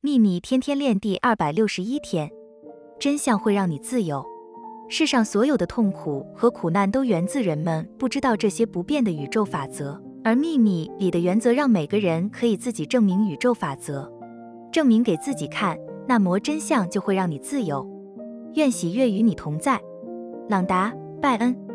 秘密天天练第二百六十一天真相会让你自由。世上所有的痛苦和苦难都源自人们不知道这些不变的宇宙法则而秘密里的原则让每个人可以自己证明宇宙法则。证明给自己看那么真相就会让你自由。愿喜悦与你同在。朗达拜恩。